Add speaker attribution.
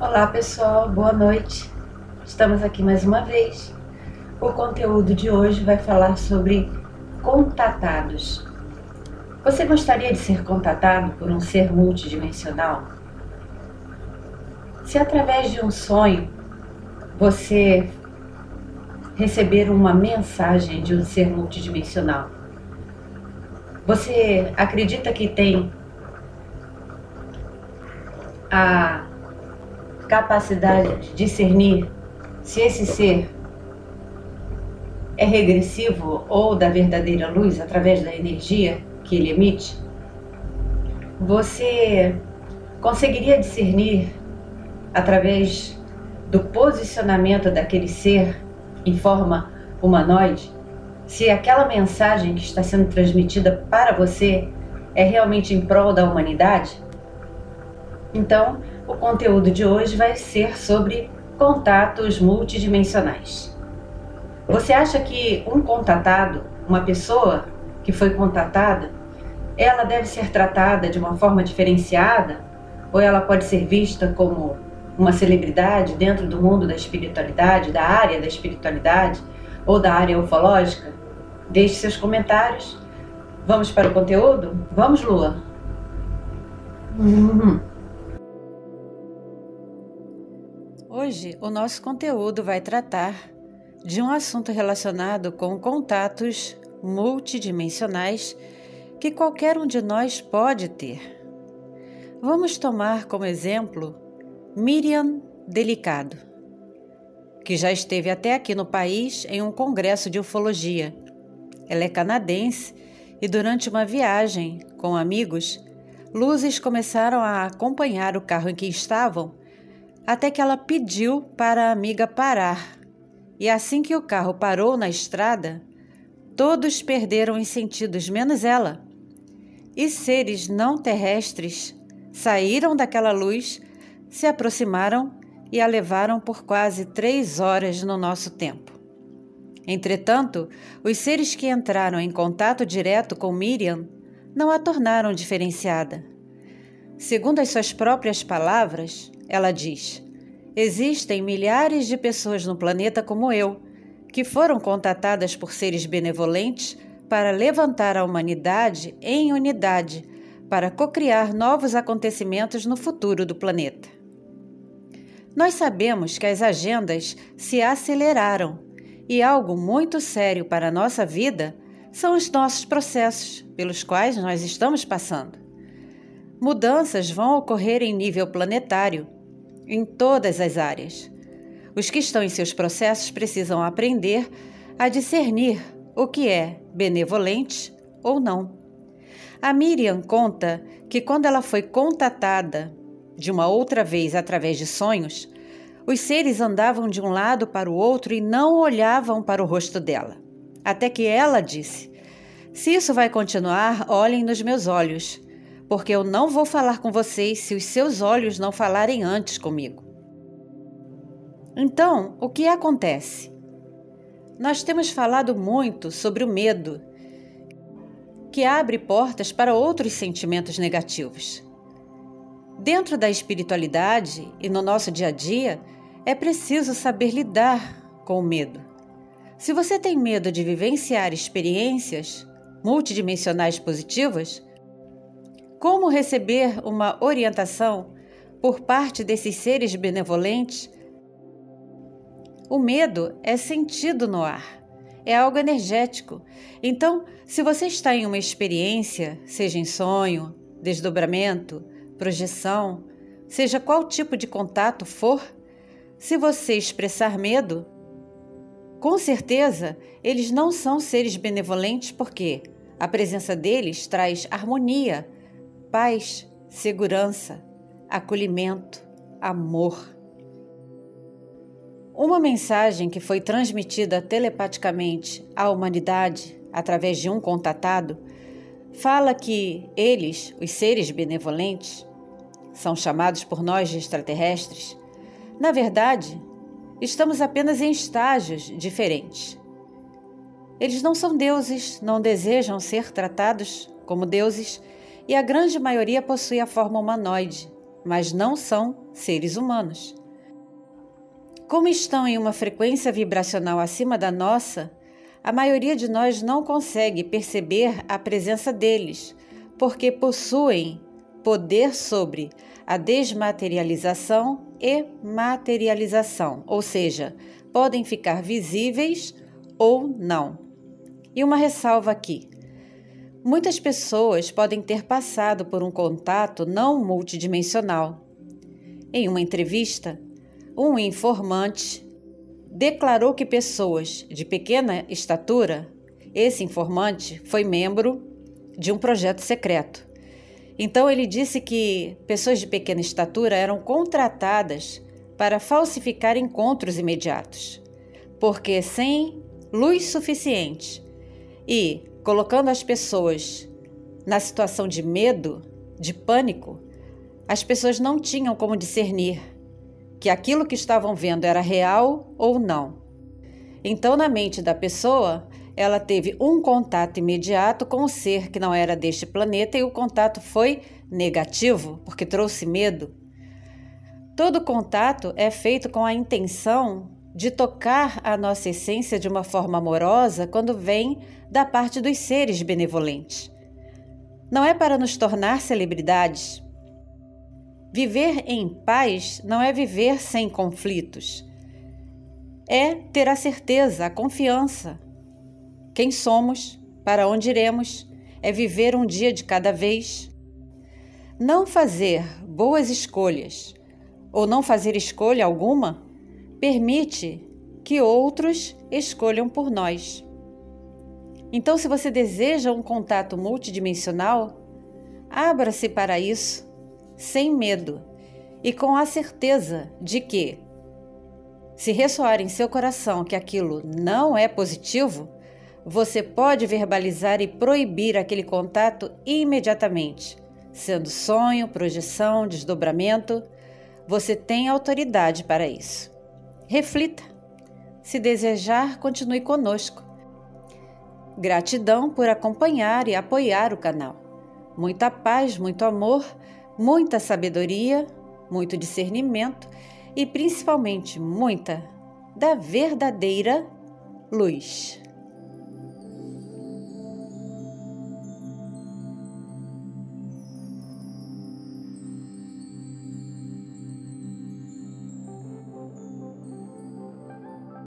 Speaker 1: Olá pessoal, boa noite. Estamos aqui mais uma vez. O conteúdo de hoje vai falar sobre contatados. Você gostaria de ser contatado por um ser multidimensional? Se através de um sonho você receber uma mensagem de um ser multidimensional, você acredita que tem a capacidade de discernir se esse ser é regressivo ou da verdadeira luz através da energia que ele emite, você conseguiria discernir através do posicionamento daquele ser em forma humanoide se aquela mensagem que está sendo transmitida para você é realmente em prol da humanidade? Então, o conteúdo de hoje vai ser sobre contatos multidimensionais. Você acha que um contatado, uma pessoa que foi contatada, ela deve ser tratada de uma forma diferenciada? Ou ela pode ser vista como uma celebridade dentro do mundo da espiritualidade, da área da espiritualidade ou da área ufológica? Deixe seus comentários. Vamos para o conteúdo? Vamos, Lua? Uhum. Hoje, o nosso conteúdo vai tratar de um assunto relacionado com contatos multidimensionais que qualquer um de nós pode ter. Vamos tomar como exemplo Miriam Delicado, que já esteve até aqui no país em um congresso de ufologia. Ela é canadense e durante uma viagem com amigos, luzes começaram a acompanhar o carro em que estavam até que ela pediu para a amiga parar. E assim que o carro parou na estrada, todos perderam os sentidos, menos ela. E seres não terrestres saíram daquela luz, se aproximaram e a levaram por quase três horas no nosso tempo. Entretanto, os seres que entraram em contato direto com Miriam não a tornaram diferenciada. Segundo as suas próprias palavras, ela diz: Existem milhares de pessoas no planeta como eu, que foram contatadas por seres benevolentes para levantar a humanidade em unidade, para cocriar novos acontecimentos no futuro do planeta. Nós sabemos que as agendas se aceleraram e algo muito sério para a nossa vida são os nossos processos pelos quais nós estamos passando. Mudanças vão ocorrer em nível planetário em todas as áreas. Os que estão em seus processos precisam aprender a discernir o que é benevolente ou não. A Miriam conta que quando ela foi contatada de uma outra vez através de sonhos, os seres andavam de um lado para o outro e não olhavam para o rosto dela. Até que ela disse: Se isso vai continuar, olhem nos meus olhos porque eu não vou falar com vocês se os seus olhos não falarem antes comigo. Então, o que acontece? Nós temos falado muito sobre o medo, que abre portas para outros sentimentos negativos. Dentro da espiritualidade e no nosso dia a dia, é preciso saber lidar com o medo. Se você tem medo de vivenciar experiências multidimensionais positivas, como receber uma orientação por parte desses seres benevolentes? O medo é sentido no ar, é algo energético. Então, se você está em uma experiência, seja em sonho, desdobramento, projeção, seja qual tipo de contato for, se você expressar medo, com certeza eles não são seres benevolentes porque a presença deles traz harmonia paz, segurança, acolhimento, amor. Uma mensagem que foi transmitida telepaticamente à humanidade através de um contatado fala que eles, os seres benevolentes, são chamados por nós de extraterrestres. Na verdade, estamos apenas em estágios diferentes. Eles não são deuses, não desejam ser tratados como deuses e a grande maioria possui a forma humanoide, mas não são seres humanos. Como estão em uma frequência vibracional acima da nossa, a maioria de nós não consegue perceber a presença deles, porque possuem poder sobre a desmaterialização e materialização, ou seja, podem ficar visíveis ou não. E uma ressalva aqui: muitas pessoas podem ter passado por um contato não multidimensional. Em uma entrevista, um informante declarou que pessoas de pequena estatura, esse informante foi membro de um projeto secreto. Então ele disse que pessoas de pequena estatura eram contratadas para falsificar encontros imediatos, porque sem luz suficiente e colocando as pessoas na situação de medo, de pânico, as pessoas não tinham como discernir que aquilo que estavam vendo era real ou não. Então, na mente da pessoa, ela teve um contato imediato com o ser que não era deste planeta e o contato foi negativo, porque trouxe medo. Todo contato é feito com a intenção de tocar a nossa essência de uma forma amorosa quando vem da parte dos seres benevolentes. Não é para nos tornar celebridades, Viver em paz não é viver sem conflitos. É ter a certeza, a confiança. Quem somos, para onde iremos, é viver um dia de cada vez. Não fazer boas escolhas ou não fazer escolha alguma permite que outros escolham por nós. Então, se você deseja um contato multidimensional, abra-se para isso sem medo e com a certeza de que, se ressoar em seu coração que aquilo não é positivo, você pode verbalizar e proibir aquele contato imediatamente, sendo sonho, projeção, desdobramento. Você tem autoridade para isso. Reflita. Se desejar, continue conosco. Gratidão por acompanhar e apoiar o canal. Muita paz, muito amor muita sabedoria, muito discernimento e principalmente muita da verdadeira luz.